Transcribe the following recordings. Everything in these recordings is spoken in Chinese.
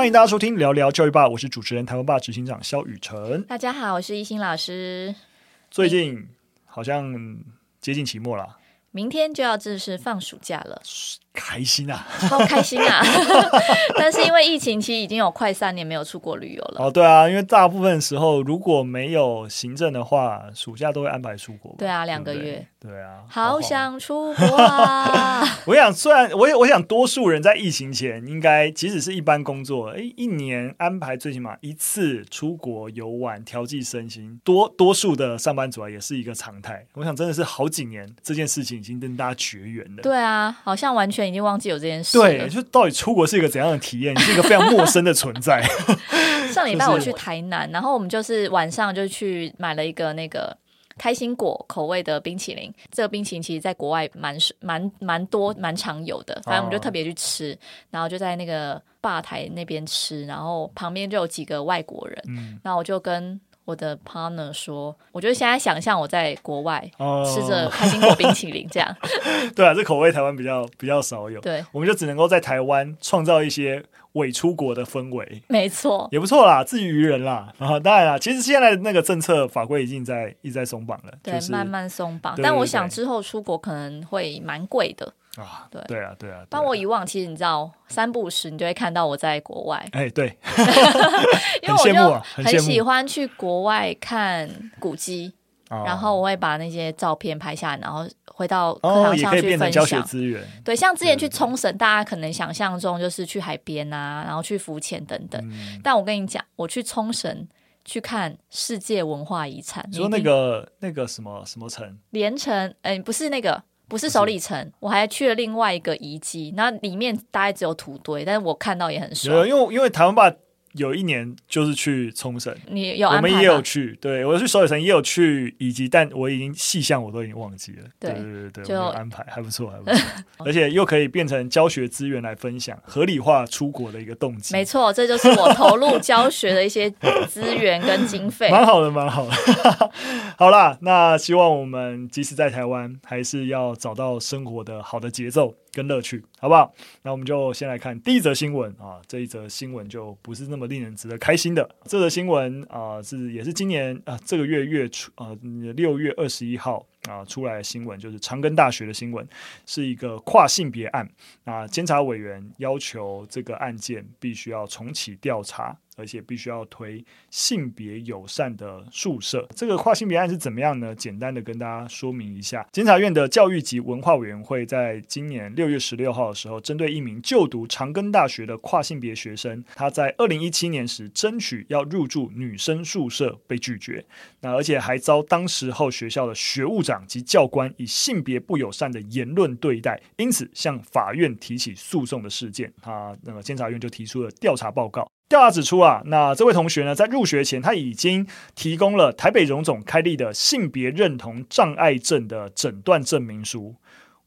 欢迎大家收听聊聊教育吧，我是主持人台湾爸执行长肖雨辰。大家好，我是一心老师。最近好像接近期末了，明天就要正式放暑假了。开心啊，超开心啊！但是因为疫情，其实已经有快三年没有出国旅游了。哦，对啊，因为大部分时候如果没有行政的话，暑假都会安排出国。对啊，两个月。对，对啊，好想出国啊！我想，虽然我我想，多数人在疫情前应该，即使是一般工作，哎，一年安排最起码一次出国游玩，调剂身心。多多数的上班族啊，也是一个常态。我想，真的是好几年这件事情已经跟大家绝缘了。对啊，好像完全。已经忘记有这件事。对，就到底出国是一个怎样的体验？是一个非常陌生的存在。上礼拜我去台南，然后我们就是晚上就去买了一个那个开心果口味的冰淇淋。这个冰淇淋其实在国外蛮蛮蛮多蛮常有的，反正我们就特别去吃，然后就在那个吧台那边吃，然后旁边就有几个外国人，嗯，然后我就跟。我的 partner 说：“我觉得现在想象我在国外吃着开心果冰淇淋，这样。哦 ”对啊，这口味台湾比较比较少有。对，我们就只能够在台湾创造一些伪出国的氛围。没错，也不错啦，自娱于人啦。然后当然啦，其实现在的那个政策法规已经在一直在松绑了，对，就是、慢慢松绑。但我想之后出国可能会蛮贵的。啊，对对啊，对啊。当我以往，其实你知道，三不五时你就会看到我在国外。哎，对，因为我就很喜欢去国外看古迹，然后我会把那些照片拍下来，然后回到课堂上去分享。教学资源。对，像之前去冲绳，大家可能想象中就是去海边啊，然后去浮潜等等。但我跟你讲，我去冲绳去看世界文化遗产，你说那个那个什么什么城？连城？哎，不是那个。不是首里城，我还去了另外一个遗迹，那里面大概只有土堆，但是我看到也很爽。因为因为台湾吧。有一年就是去冲绳，你有我们也有去，对我去首尔城也有去，以及但我已经细项我都已经忘记了。对对对对，就有安排还不错，还不错，而且又可以变成教学资源来分享，合理化出国的一个动机。没错，这就是我投入教学的一些资源跟经费。蛮好的，蛮好的。好啦，那希望我们即使在台湾，还是要找到生活的好的节奏。跟乐趣，好不好？那我们就先来看第一则新闻啊。这一则新闻就不是那么令人值得开心的。这则新闻啊，是也是今年啊这个月月初啊六月二十一号啊出来的新闻，就是长庚大学的新闻，是一个跨性别案啊。监察委员要求这个案件必须要重启调查。而且必须要推性别友善的宿舍。这个跨性别案是怎么样呢？简单的跟大家说明一下。监察院的教育及文化委员会在今年六月十六号的时候，针对一名就读长庚大学的跨性别学生，他在二零一七年时争取要入住女生宿舍被拒绝，那而且还遭当时候学校的学务及教官以性别不友善的言论对待，因此向法院提起诉讼的事件，他那个监察院就提出了调查报告。调查指出啊，那这位同学呢，在入学前他已经提供了台北荣总开立的性别认同障碍症的诊断证明书。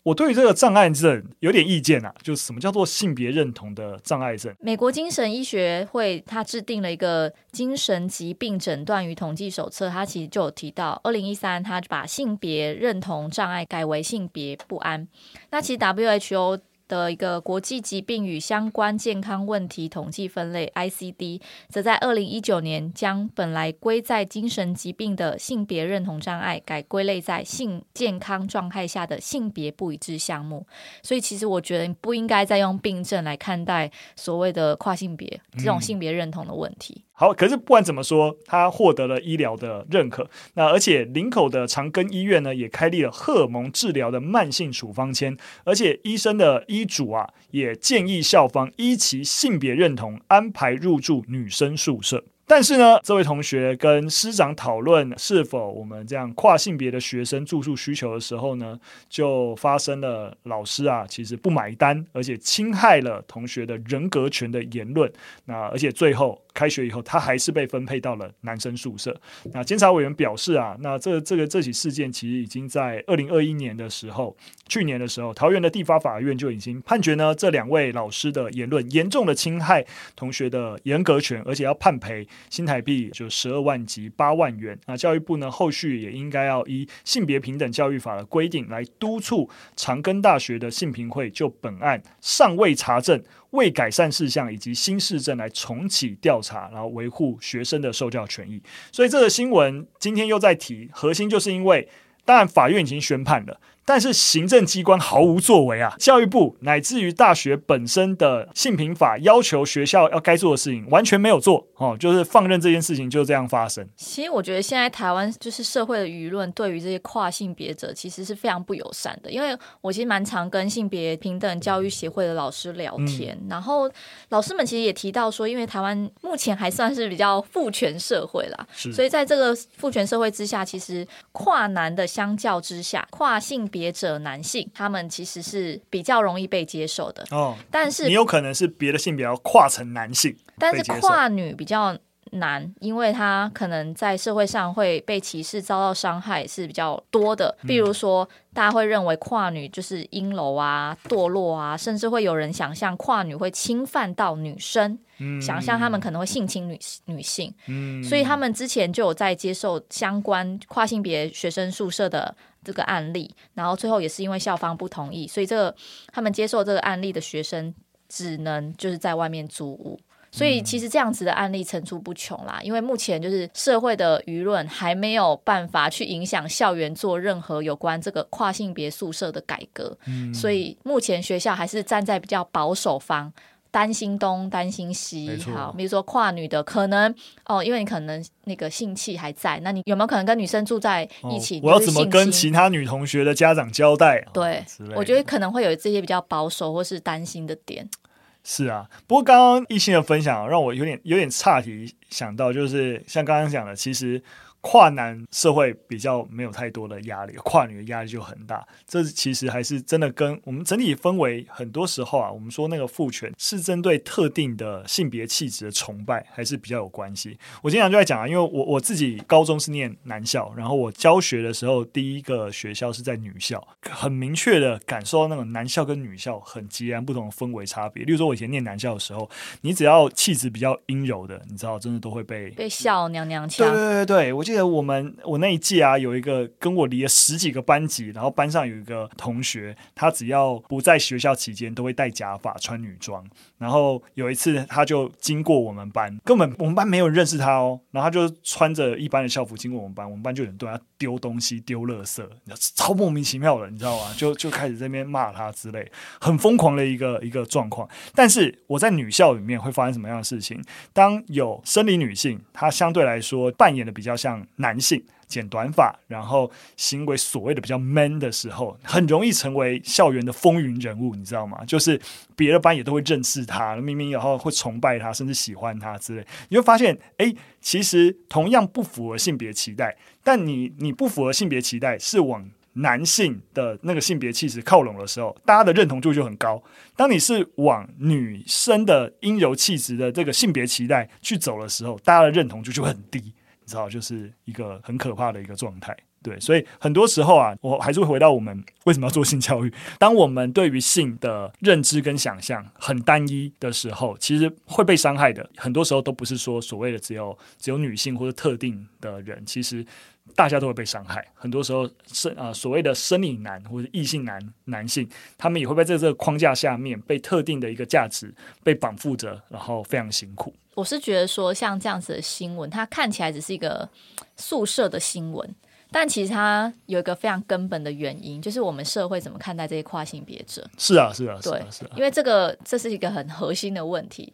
我对于这个障碍症有点意见啊，就是什么叫做性别认同的障碍症？美国精神医学会它制定了一个精神疾病诊断与统计手册，它其实就有提到，二零一三它把性别认同障碍改为性别不安。那其实 WHO。的一个国际疾病与相关健康问题统计分类 （ICD） 则在二零一九年将本来归在精神疾病的性别认同障碍改归类在性健康状态下的性别不一致项目。所以，其实我觉得不应该再用病症来看待所谓的跨性别这种性别认同的问题。好，可是不管怎么说，他获得了医疗的认可。那而且林口的长庚医院呢，也开立了荷尔蒙治疗的慢性处方签，而且医生的医嘱啊，也建议校方依其性别认同安排入住女生宿舍。但是呢，这位同学跟师长讨论是否我们这样跨性别的学生住宿需求的时候呢，就发生了老师啊，其实不买单，而且侵害了同学的人格权的言论。那而且最后。开学以后，他还是被分配到了男生宿舍。那监察委员表示啊，那这这个这起事件其实已经在二零二一年的时候，去年的时候，桃园的地方法院就已经判决呢，这两位老师的言论严重的侵害同学的严格权，而且要判赔新台币就十二万及八万元。那教育部呢，后续也应该要依性别平等教育法的规定来督促长庚大学的性平会就本案尚未查证。为改善事项以及新事政来重启调查，然后维护学生的受教权益。所以这个新闻今天又在提，核心就是因为，当然法院已经宣判了。但是行政机关毫无作为啊！教育部乃至于大学本身的性平法要求学校要该做的事情完全没有做哦，就是放任这件事情就这样发生。其实我觉得现在台湾就是社会的舆论对于这些跨性别者其实是非常不友善的，因为我其实蛮常跟性别平等教育协会的老师聊天，嗯、然后老师们其实也提到说，因为台湾目前还算是比较父权社会啦，是所以在这个父权社会之下，其实跨男的相较之下，跨性别者男性，他们其实是比较容易被接受的哦。但是你有可能是别的性别要跨成男性，但是跨女比较难，因为他可能在社会上会被歧视、遭到伤害是比较多的。比如说，大家会认为跨女就是阴柔啊、堕落啊，甚至会有人想象跨女会侵犯到女生。想象他们可能会性侵女女性，嗯，所以他们之前就有在接受相关跨性别学生宿舍的这个案例，然后最后也是因为校方不同意，所以这个他们接受这个案例的学生只能就是在外面租屋，所以其实这样子的案例层出不穷啦。因为目前就是社会的舆论还没有办法去影响校园做任何有关这个跨性别宿舍的改革，嗯，所以目前学校还是站在比较保守方。担心东，担心西，好，比如说跨女的可能哦，因为你可能那个性器还在，那你有没有可能跟女生住在一起？哦、我要怎么跟其他女同学的家长交代？对，哦、我觉得可能会有这些比较保守或是担心的点。是啊，不过刚刚一心的分享让我有点有点岔题，想到就是像刚刚讲的，其实。跨男社会比较没有太多的压力，跨女的压力就很大。这其实还是真的跟我们整体氛围，很多时候啊，我们说那个父权是针对特定的性别气质的崇拜，还是比较有关系。我经常就在讲啊，因为我我自己高中是念男校，然后我教学的时候，第一个学校是在女校，很明确的感受到那种男校跟女校很截然不同的氛围差别。例如说，我以前念男校的时候，你只要气质比较阴柔的，你知道，真的都会被被笑娘娘腔。对对对对，我记。记得我们我那一届啊，有一个跟我离了十几个班级，然后班上有一个同学，他只要不在学校期间，都会戴假发、穿女装。然后有一次，他就经过我们班，根本我们班没有认识他哦。然后他就穿着一般的校服经过我们班，我们班就有人对他丢东西、丢垃圾，超莫名其妙的，你知道吗？就就开始在那边骂他之类，很疯狂的一个一个状况。但是我在女校里面会发生什么样的事情？当有生理女性，她相对来说扮演的比较像。男性剪短发，然后行为所谓的比较 man 的时候，很容易成为校园的风云人物，你知道吗？就是别的班也都会认识他，明明然后会崇拜他，甚至喜欢他之类。你会发现，哎，其实同样不符合性别期待，但你你不符合性别期待是往男性的那个性别气质靠拢的时候，大家的认同度就很高。当你是往女生的阴柔气质的这个性别期待去走的时候，大家的认同度就很低。你知道，就是一个很可怕的一个状态，对，所以很多时候啊，我还是会回到我们为什么要做性教育。当我们对于性的认知跟想象很单一的时候，其实会被伤害的。很多时候都不是说所谓的只有只有女性或者特定的人，其实大家都会被伤害。很多时候生啊、所谓的生理男或者异性男男性，他们也会在这个框架下面被特定的一个价值被绑缚着，然后非常辛苦。我是觉得说，像这样子的新闻，它看起来只是一个宿舍的新闻，但其实它有一个非常根本的原因，就是我们社会怎么看待这些跨性别者。是啊，是啊，对，是啊，是啊，因为这个这是一个很核心的问题。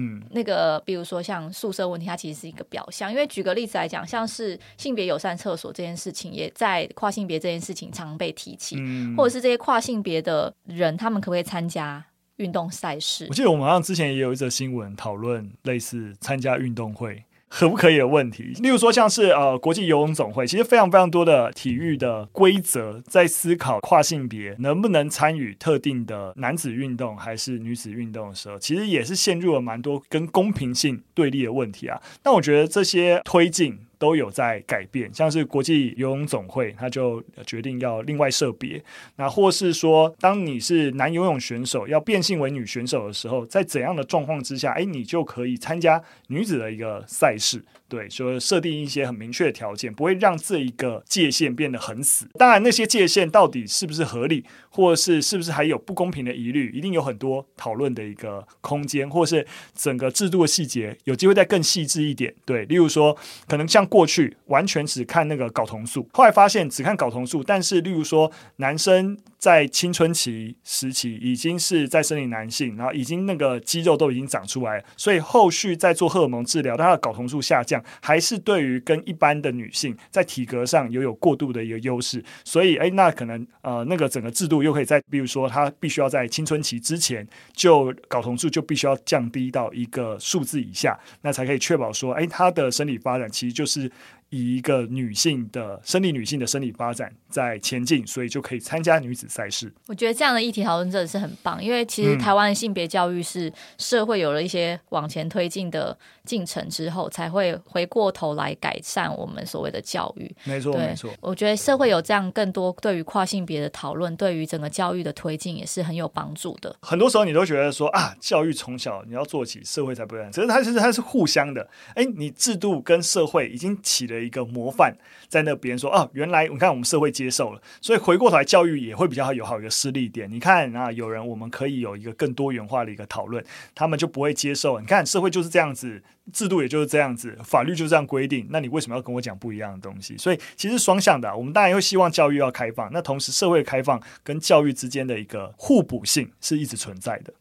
嗯，那个比如说像宿舍问题，它其实是一个表象。因为举个例子来讲，像是性别友善厕所这件事情，也在跨性别这件事情常被提起，嗯，或者是这些跨性别的人，他们可不可以参加？运动赛事，我记得我们好像之前也有一则新闻讨论类似参加运动会可不可以的问题。例如说，像是呃国际游泳总会，其实非常非常多的体育的规则在思考跨性别能不能参与特定的男子运动还是女子运动的时候，其实也是陷入了蛮多跟公平性对立的问题啊。但我觉得这些推进。都有在改变，像是国际游泳总会，他就决定要另外设别。那或是说，当你是男游泳选手要变性为女选手的时候，在怎样的状况之下，哎，你就可以参加女子的一个赛事。对，就设定一些很明确的条件，不会让这一个界限变得很死。当然，那些界限到底是不是合理，或是是不是还有不公平的疑虑，一定有很多讨论的一个空间，或是整个制度的细节有机会再更细致一点。对，例如说，可能像过去完全只看那个睾酮素，后来发现只看睾酮素，但是例如说男生在青春期时期已经是在生理男性，然后已经那个肌肉都已经长出来，所以后续在做荷尔蒙治疗，他的睾酮素下降。还是对于跟一般的女性在体格上有有过度的一个优势，所以诶，那可能呃那个整个制度又可以在，比如说她必须要在青春期之前就睾酮素就必须要降低到一个数字以下，那才可以确保说，诶，他的生理发展其实就是。以一个女性的生理女性的生理发展在前进，所以就可以参加女子赛事。我觉得这样的议题讨论真的是很棒，因为其实台湾性别教育是社会有了一些往前推进的进程之后，才会回过头来改善我们所谓的教育。没错，没错。我觉得社会有这样更多对于跨性别的讨论，对于整个教育的推进也是很有帮助的。很多时候你都觉得说啊，教育从小你要做起，社会才不会。其实它其实它是互相的。哎，你制度跟社会已经起了一个模范在那边说啊，原来你看我们社会接受了，所以回过头来教育也会比较有好一个施力点。你看啊，有人我们可以有一个更多元化的一个讨论，他们就不会接受。你看社会就是这样子，制度也就是这样子，法律就是这样规定，那你为什么要跟我讲不一样的东西？所以其实双向的，我们当然会希望教育要开放，那同时社会开放跟教育之间的一个互补性是一直存在的。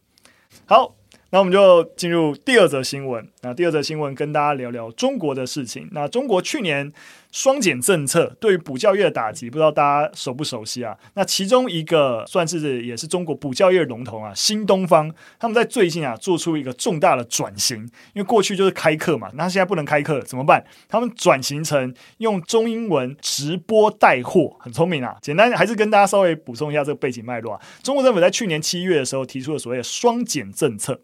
好。那我们就进入第二则新闻。那第二则新闻跟大家聊聊中国的事情。那中国去年双减政策对于补教业的打击，不知道大家熟不熟悉啊？那其中一个算是也是中国补教业的龙头啊，新东方，他们在最近啊做出一个重大的转型。因为过去就是开课嘛，那现在不能开课怎么办？他们转型成用中英文直播带货，很聪明啊。简单还是跟大家稍微补充一下这个背景脉络啊。中国政府在去年七月的时候提出了所谓的双减政策。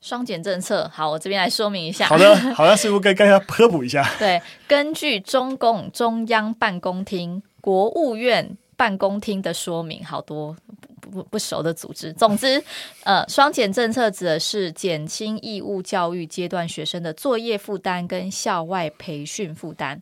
双减政策，好，我这边来说明一下。好的，好像似乎该跟大家科普一下。对，根据中共中央办公厅、国务院办公厅的说明，好多不不不熟的组织。总之，呃，双减政策指的是减轻义务教育阶段学生的作业负担跟校外培训负担。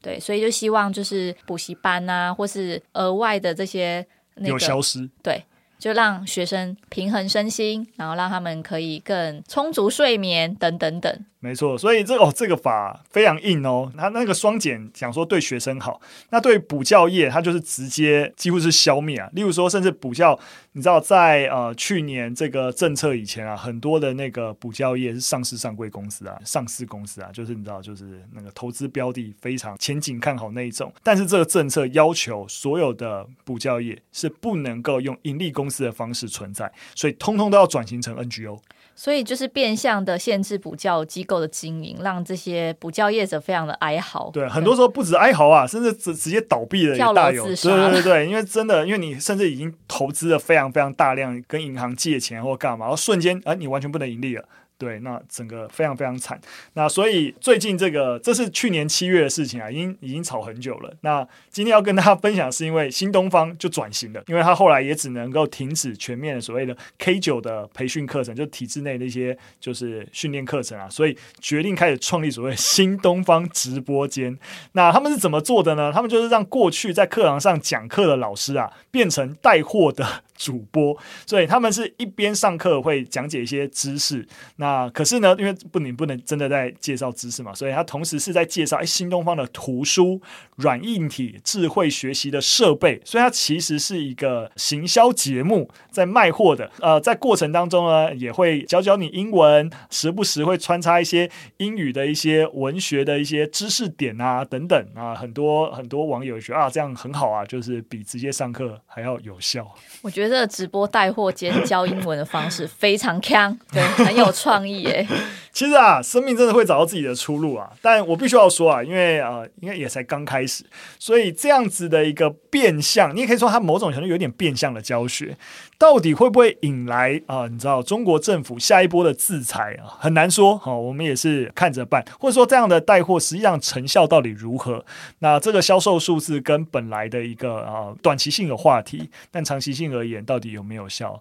对，所以就希望就是补习班啊，或是额外的这些那个有消失。对。就让学生平衡身心，然后让他们可以更充足睡眠，等等等。没错，所以这哦，这个法非常硬哦。他那个双减讲说对学生好，那对补教业，他就是直接几乎是消灭啊。例如说，甚至补教，你知道在呃去年这个政策以前啊，很多的那个补教业是上市上柜公司啊，上市公司啊，就是你知道，就是那个投资标的非常前景看好那一种。但是这个政策要求所有的补教业是不能够用盈利公司的方式存在，所以通通都要转型成 NGO。所以就是变相的限制补教机构的经营，让这些补教业者非常的哀嚎。对，很多时候不止哀嚎啊，甚至直直接倒闭了，跳楼自杀。对对对，因为真的，因为你甚至已经投资了非常非常大量，跟银行借钱或干嘛，然后瞬间，哎，你完全不能盈利了。对，那整个非常非常惨。那所以最近这个，这是去年七月的事情啊，已经已经炒很久了。那今天要跟大家分享，是因为新东方就转型了，因为他后来也只能够停止全面的所谓的 K 九的培训课程，就体制内的一些就是训练课程啊，所以决定开始创立所谓新东方直播间。那他们是怎么做的呢？他们就是让过去在课堂上讲课的老师啊，变成带货的。主播，所以他们是一边上课会讲解一些知识，那可是呢，因为不你不能真的在介绍知识嘛，所以他同时是在介绍哎新东方的图书、软硬体、智慧学习的设备，所以它其实是一个行销节目，在卖货的。呃，在过程当中呢，也会教教你英文，时不时会穿插一些英语的一些文学的一些知识点啊等等啊，很多很多网友觉得啊这样很好啊，就是比直接上课还要有效。我觉得。这直播带货兼教英文的方式非常强，对，很有创意诶。其实啊，生命真的会找到自己的出路啊！但我必须要说啊，因为呃，应该也才刚开始，所以这样子的一个变相，你也可以说它某种程度有点变相的教学，到底会不会引来啊、你知道中国政府下一波的制裁啊？很难说。好、我们也是看着办，或者说这样的带货实际上成效到底如何？那这个销售数字跟本来的一个啊、短期性的话题，但长期性而言，到底有没有效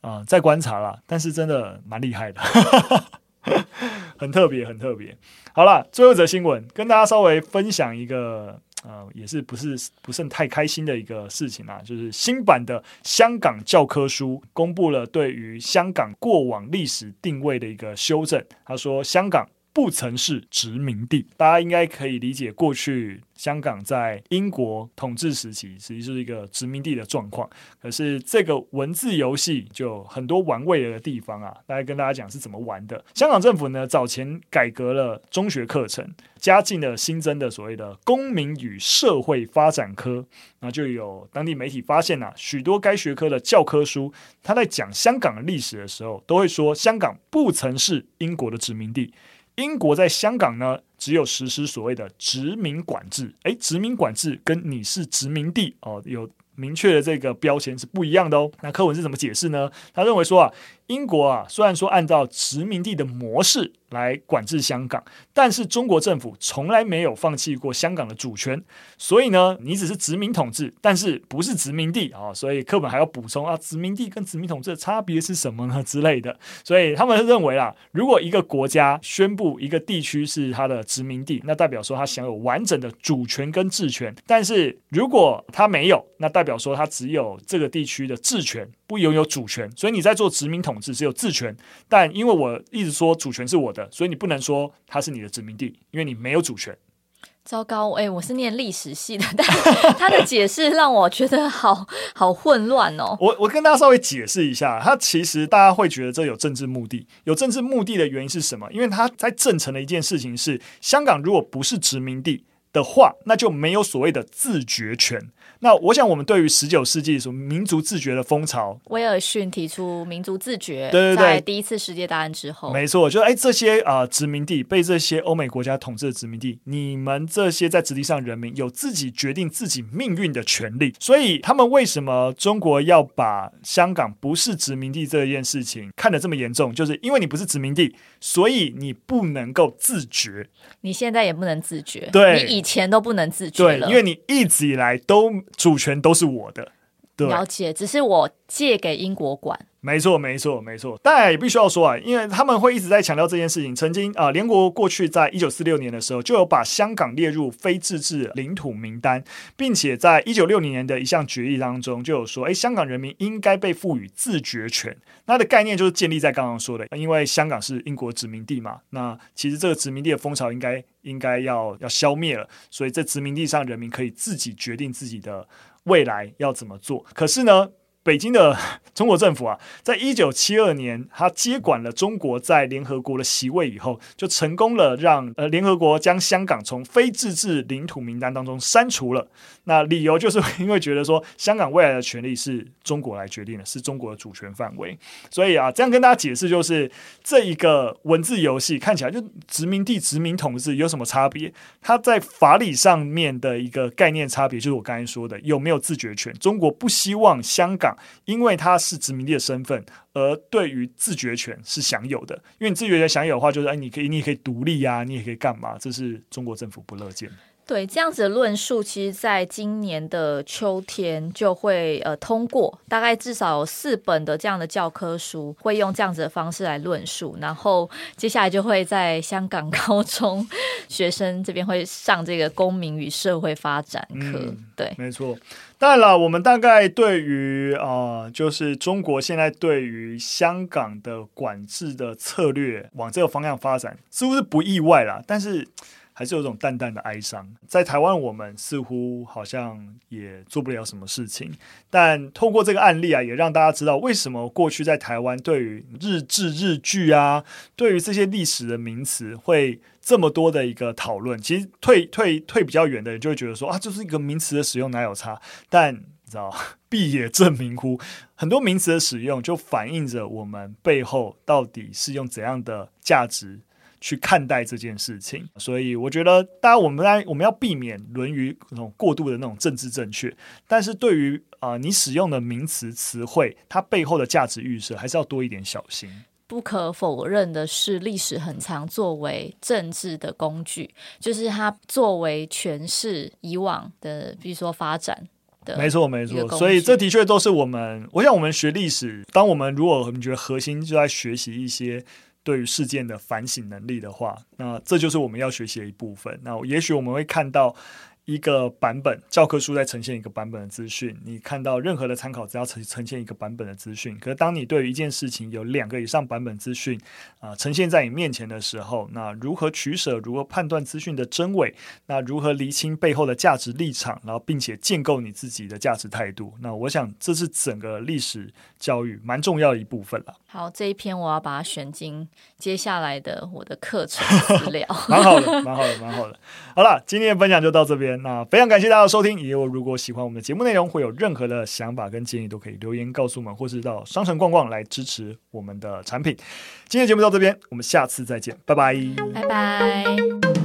啊、呃？再观察啦。但是真的蛮厉害的。很特别，很特别。好了，最后一则新闻，跟大家稍微分享一个，呃，也是不是不甚太开心的一个事情啊，就是新版的香港教科书公布了对于香港过往历史定位的一个修正。他说，香港不曾是殖民地，大家应该可以理解过去。香港在英国统治时期，实际是一个殖民地的状况。可是这个文字游戏就很多玩味的地方啊，大家跟大家讲是怎么玩的。香港政府呢，早前改革了中学课程，加进了新增的所谓的公民与社会发展科。那就有当地媒体发现啊，许多该学科的教科书，他在讲香港的历史的时候，都会说香港不曾是英国的殖民地。英国在香港呢，只有实施所谓的殖民管制。诶，殖民管制跟你是殖民地哦，有明确的这个标签是不一样的哦。那课文是怎么解释呢？他认为说啊。英国啊，虽然说按照殖民地的模式来管制香港，但是中国政府从来没有放弃过香港的主权。所以呢，你只是殖民统治，但是不是殖民地啊、所以课本还要补充啊，殖民地跟殖民统治的差别是什么呢之类的。所以他们认为啊，如果一个国家宣布一个地区是它的殖民地，那代表说它享有完整的主权跟治权。但是如果它没有，那代表说它只有这个地区的治权，不拥有主权。所以你在做殖民统。只有治权，但因为我一直说主权是我的，所以你不能说它是你的殖民地，因为你没有主权。糟糕，哎、欸，我是念历史系的，但他的解释让我觉得好好混乱哦。我我跟大家稍微解释一下，他其实大家会觉得这有政治目的，有政治目的的原因是什么？因为他在证成的一件事情是，香港如果不是殖民地的话，那就没有所谓的自决权。那我想，我们对于十九世纪什么民族自觉的风潮，威尔逊提出民族自觉，对对对，在第一次世界大战之后，没错，就哎这些啊、呃、殖民地被这些欧美国家统治的殖民地，你们这些在殖地上人民有自己决定自己命运的权利。所以他们为什么中国要把香港不是殖民地这件事情看得这么严重？就是因为你不是殖民地，所以你不能够自觉。你现在也不能自觉，对，你以前都不能自觉了，对，因为你一直以来都。主权都是我的，对，了解，只是我借给英国管。没错，没错，没错。当然也必须要说啊，因为他们会一直在强调这件事情。曾经啊，联国过去在一九四六年的时候，就有把香港列入非自治领土名单，并且在一九六零年的一项决议当中，就有说，哎，香港人民应该被赋予自决权。那的概念就是建立在刚刚说的，因为香港是英国殖民地嘛，那其实这个殖民地的风潮应该应该要要消灭了，所以在殖民地上人民可以自己决定自己的未来要怎么做。可是呢，北京的中国政府啊，在一九七二年，他接管了中国在联合国的席位以后，就成功了让呃联合国将香港从非自治领土名单当中删除了。那理由就是因为觉得说，香港未来的权利是中国来决定的，是中国的主权范围。所以啊，这样跟大家解释，就是这一个文字游戏看起来就殖民地、殖民统治有什么差别？它在法理上面的一个概念差别，就是我刚才说的有没有自觉权。中国不希望香港。因为他是殖民地的身份，而对于自决权是享有的。因为你自决权享有的话，就是哎，你可以，你也可以独立呀，你也可以干嘛？这是中国政府不乐见。对，这样子的论述，其实在今年的秋天就会呃通过，大概至少有四本的这样的教科书会用这样子的方式来论述，然后接下来就会在香港 高中学生这边会上这个公民与社会发展课。嗯、对，没错。当然了，我们大概对于啊、呃，就是中国现在对于香港的管制的策略往这个方向发展，似乎是不意外啦，但是。还是有种淡淡的哀伤，在台湾我们似乎好像也做不了什么事情，但透过这个案例啊，也让大家知道为什么过去在台湾对于日治日据啊，对于这些历史的名词会这么多的一个讨论。其实退退退比较远的人就会觉得说啊，就是一个名词的使用哪有差？但你知道。必也证明乎？很多名词的使用就反映着我们背后到底是用怎样的价值去看待这件事情。所以我觉得，当然我们来我们要避免《论于》那种过度的那种政治正确，但是对于啊、呃、你使用的名词词汇，它背后的价值预设，还是要多一点小心。不可否认的是，历史很常作为政治的工具，就是它作为诠释以往的，比如说发展的。没错，没错。所以这的确都是我们，我想我们学历史，当我们如果我们觉得核心就在学习一些对于事件的反省能力的话，那这就是我们要学习的一部分。那也许我们会看到。一个版本教科书在呈现一个版本的资讯，你看到任何的参考资料呈呈现一个版本的资讯。可是当你对于一件事情有两个以上版本资讯啊、呃、呈现在你面前的时候，那如何取舍？如何判断资讯的真伪？那如何厘清背后的价值立场？然后并且建构你自己的价值态度？那我想这是整个历史教育蛮重要的一部分了。好，这一篇我要把它选进接下来的我的课程资料。蛮好的，蛮好的，蛮好的。好了，今天的分享就到这边。那非常感谢大家的收听。也有如果喜欢我们的节目内容，会有任何的想法跟建议，都可以留言告诉我们，或是到商城逛逛来支持我们的产品。今天节目到这边，我们下次再见，拜拜，拜拜。